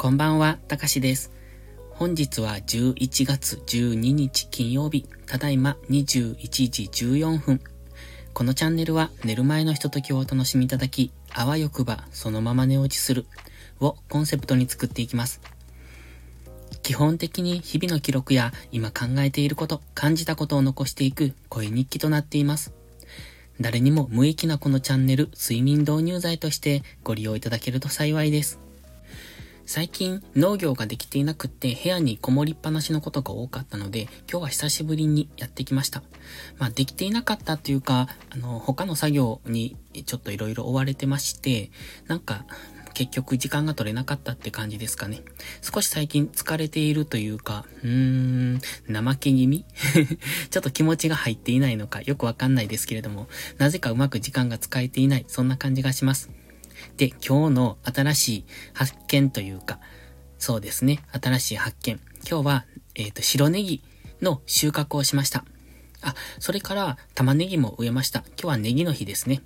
こんばんは、たかしです。本日は11月12日金曜日、ただいま21時14分。このチャンネルは寝る前のひとときをお楽しみいただき、あわよくばそのまま寝落ちするをコンセプトに作っていきます。基本的に日々の記録や今考えていること、感じたことを残していく声日記となっています。誰にも無益なこのチャンネル、睡眠導入剤としてご利用いただけると幸いです。最近農業ができていなくって部屋にこもりっぱなしのことが多かったので、今日は久しぶりにやってきました。まあ、できていなかったというか、あの、他の作業にちょっと色々追われてまして、なんか、結局時間が取れなかったって感じですかね。少し最近疲れているというか、うーん、怠け気味？ちょっと気持ちが入っていないのかよくわかんないですけれども、なぜかうまく時間が使えていない、そんな感じがします。で、今日の新しい発見というか、そうですね、新しい発見。今日は、えっ、ー、と、白ネギの収穫をしました。あ、それから玉ねぎも植えました。今日はネギの日ですね。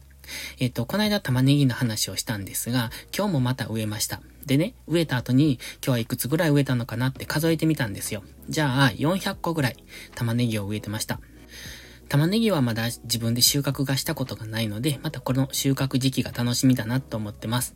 えっ、ー、と、この間玉ねぎの話をしたんですが、今日もまた植えました。でね、植えた後に今日はいくつぐらい植えたのかなって数えてみたんですよ。じゃあ、400個ぐらい玉ねぎを植えてました。玉ねぎはまだ自分で収穫がしたことがないので、またこの収穫時期が楽しみだなと思ってます。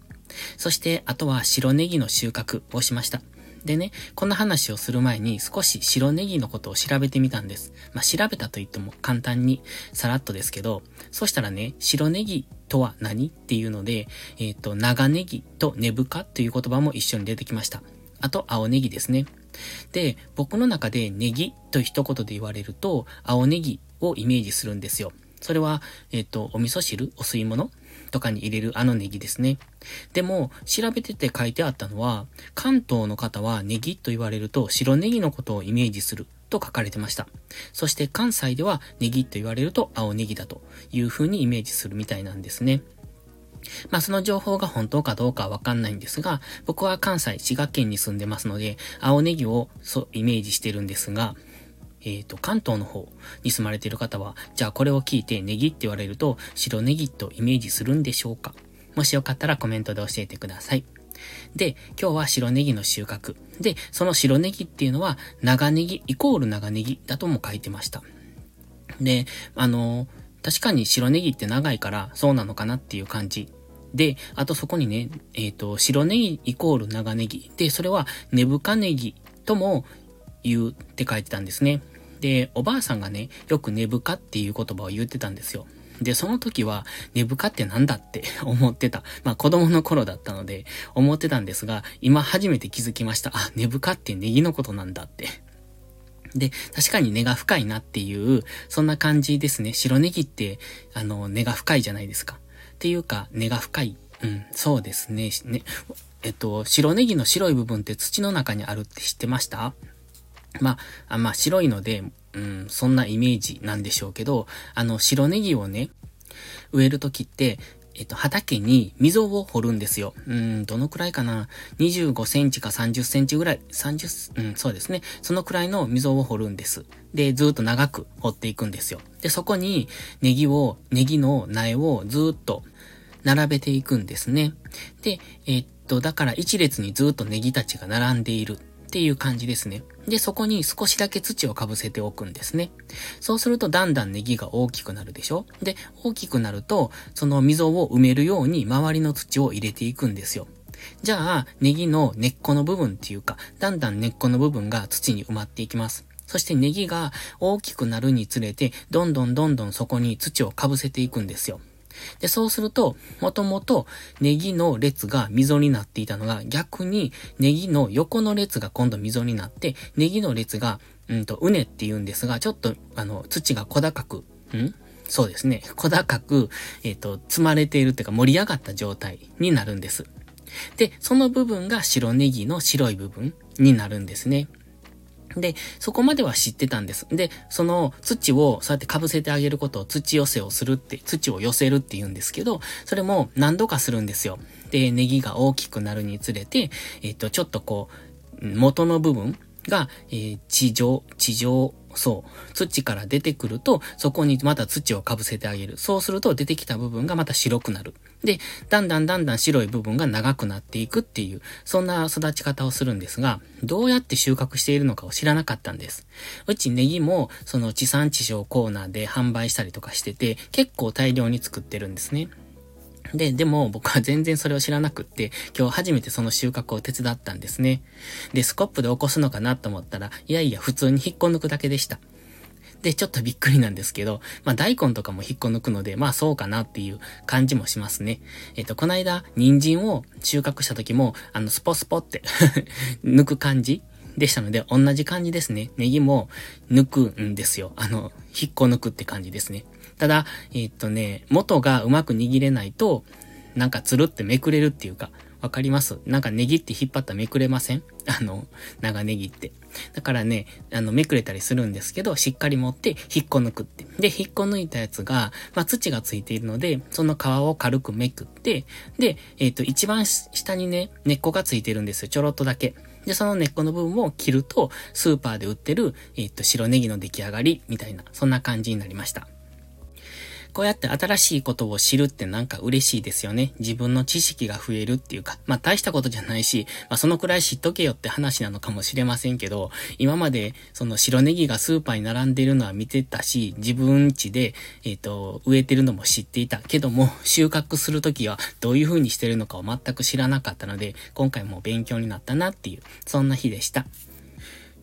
そして、あとは白ネギの収穫をしました。でね、こんな話をする前に少し白ネギのことを調べてみたんです。まあ、調べたと言っても簡単にさらっとですけど、そしたらね、白ネギとは何っていうので、えっ、ー、と、長ネギと根深という言葉も一緒に出てきました。あと、青ネギですね。で、僕の中でネギと一言で言われると、青ネギをイメージするんですよ。それは、えっ、ー、と、お味噌汁お吸い物とかに入れるあのネギですね。でも、調べてて書いてあったのは、関東の方はネギと言われると白ネギのことをイメージすると書かれてました。そして関西ではネギと言われると青ネギだという風にイメージするみたいなんですね。まあその情報が本当かどうかわかんないんですが、僕は関西、滋賀県に住んでますので、青ネギをイメージしてるんですが、えっ、ー、と、関東の方に住まれている方は、じゃあこれを聞いてネギって言われると、白ネギとイメージするんでしょうか？もしよかったらコメントで教えてください。で、今日は白ネギの収穫。で、その白ネギっていうのは、長ネギイコール長ネギだとも書いてました。で、あの、確かに白ネギって長いからそうなのかなっていう感じで、あとそこにね、えっ、ー、と、白ネギイコール長ネギ。で、それは根深ネギとも言うって書いてたんですね。で、おばあさんがね、よく根深っていう言葉を言ってたんですよ。で、その時は、根深ってなんだって 思ってた。まあ子供の頃だったので、思ってたんですが、今初めて気づきました。あ、根深ってネギのことなんだって。で、確かに根が深いなっていう、そんな感じですね。白ネギって、あの、根が深いじゃないですか。っていうか、根が深い。うん、そうですね。ねえっと、白ネギの白い部分って土の中にあるって知ってました？まあ、まあ、白いので、うん、そんなイメージなんでしょうけど、あの、白ネギをね、植えるときって、えっと、畑に溝を掘るんですよ。うん、どのくらいかな ?25 センチか30センチぐらい、30、うん、そうですね。そのくらいの溝を掘るんです。で、ずっと長く掘っていくんですよ。で、そこにネギを、ネギの苗をずっと並べていくんですね。で、えっと、だから一列にずっとネギたちが並んでいる。っていう感じですね。で、そこに少しだけ土をかぶせておくんですね。そうするとだんだんネギが大きくなるでしょ？で、大きくなると、その溝を埋めるように周りの土を入れていくんですよ。じゃあ、ネギの根っこの部分っていうか、だんだん根っこの部分が土に埋まっていきます。そしてネギが大きくなるにつれて、どんどんどんどんそこに土をかぶせていくんですよ。で、そうすると、もともとネギの列が溝になっていたのが、逆にネギの横の列が今度溝になって、ネギの列が、うんと、うねって言うんですが、ちょっと、あの、土が小高く、ん？そうですね。小高く、えっ、ー、と、積まれているっていうか盛り上がった状態になるんです。で、その部分が白ネギの白い部分になるんですね。で、そこまでは知ってたんです。で、その土をそうやって被せてあげることを土寄せをするって、土を寄せるって言うんですけど、それも何度かするんですよ。で、ネギが大きくなるにつれて、えっと、ちょっとこう、元の部分が、えー、地上、地上そう、土から出てくると、そこにまた土をかぶせてあげる。そうすると出てきた部分がまた白くなる。で、だんだんだんだん白い部分が長くなっていくっていう、そんな育ち方をするんですが、どうやって収穫しているのかを知らなかったんです。うちネギも、その地産地消コーナーで販売したりとかしてて、結構大量に作ってるんですね。で、でも僕は全然それを知らなくって、今日初めてその収穫を手伝ったんですね。で、スコップで起こすのかなと思ったら、いやいや普通に引っこ抜くだけでした。で、ちょっとびっくりなんですけど、まあ大根とかも引っこ抜くので、まあそうかなっていう感じもしますね。えっ、と、この間、人参を収穫した時も、あの、スポスポって 抜く感じでしたので、同じ感じですね。ネギも抜くんですよ。あの、引っこ抜くって感じですね。ただ、えっ、とね、元がうまく握れないと、なんかつるってめくれるっていうか、わかります？なんかネギって引っ張ったらめくれません？あの、長ネギって。だからね、あの、めくれたりするんですけど、しっかり持って引っこ抜くって。で、引っこ抜いたやつが、まあ、土がついているので、その皮を軽くめくって、で、えっ、ー、と、一番下にね、根っこがついてるんですよ。ちょろっとだけ。で、その根っこの部分を切ると、スーパーで売ってる、えっ、ー、と、白ネギの出来上がり、みたいな、そんな感じになりました。こうやって新しいことを知るってなんか嬉しいですよね。自分の知識が増えるっていうか、まあ大したことじゃないし、まあそのくらい知っとけよって話なのかもしれませんけど、今までその白ネギがスーパーに並んでるのは見てたし、自分家で、えっ、ー、と、植えてるのも知っていたけども、収穫するときはどういう風にしてるのかを全く知らなかったので、今回も勉強になったなっていう、そんな日でした。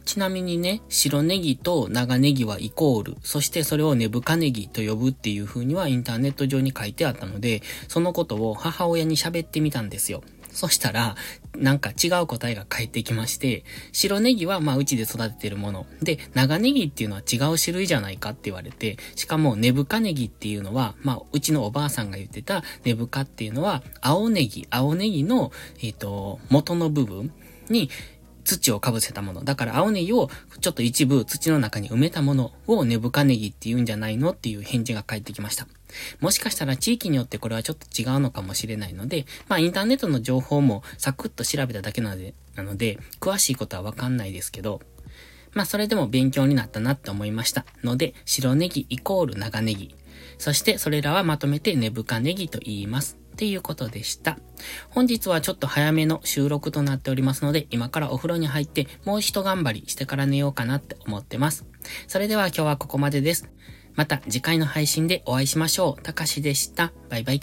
ちなみにね、白ネギと長ネギはイコール、そしてそれを根深ネギと呼ぶっていう風にはインターネット上に書いてあったので、そのことを母親に喋ってみたんですよ。そしたら、なんか違う答えが返ってきまして、白ネギはまあうちで育ててるもの。で、長ネギっていうのは違う種類じゃないかって言われて、しかも根深ネギっていうのは、まあうちのおばあさんが言ってた根深っていうのは、青ネギ、青ネギの、えっ、ー、と、元の部分に、土をかぶせたもの。だから青ネギをちょっと一部土の中に埋めたものを根深ネギって言うんじゃないのっていう返事が返ってきました。もしかしたら地域によってこれはちょっと違うのかもしれないので、まあインターネットの情報もサクッと調べただけなので、なので、詳しいことはわかんないですけど、まあそれでも勉強になったなって思いました。ので、白ネギイコール長ネギ。そしてそれらはまとめて根深ネギと言います。っていうことでした。本日はちょっと早めの収録となっておりますので、今からお風呂に入ってもう一頑張りしてから寝ようかなって思ってます。それでは今日はここまでです。また次回の配信でお会いしましょう。たかしでした。バイバイ。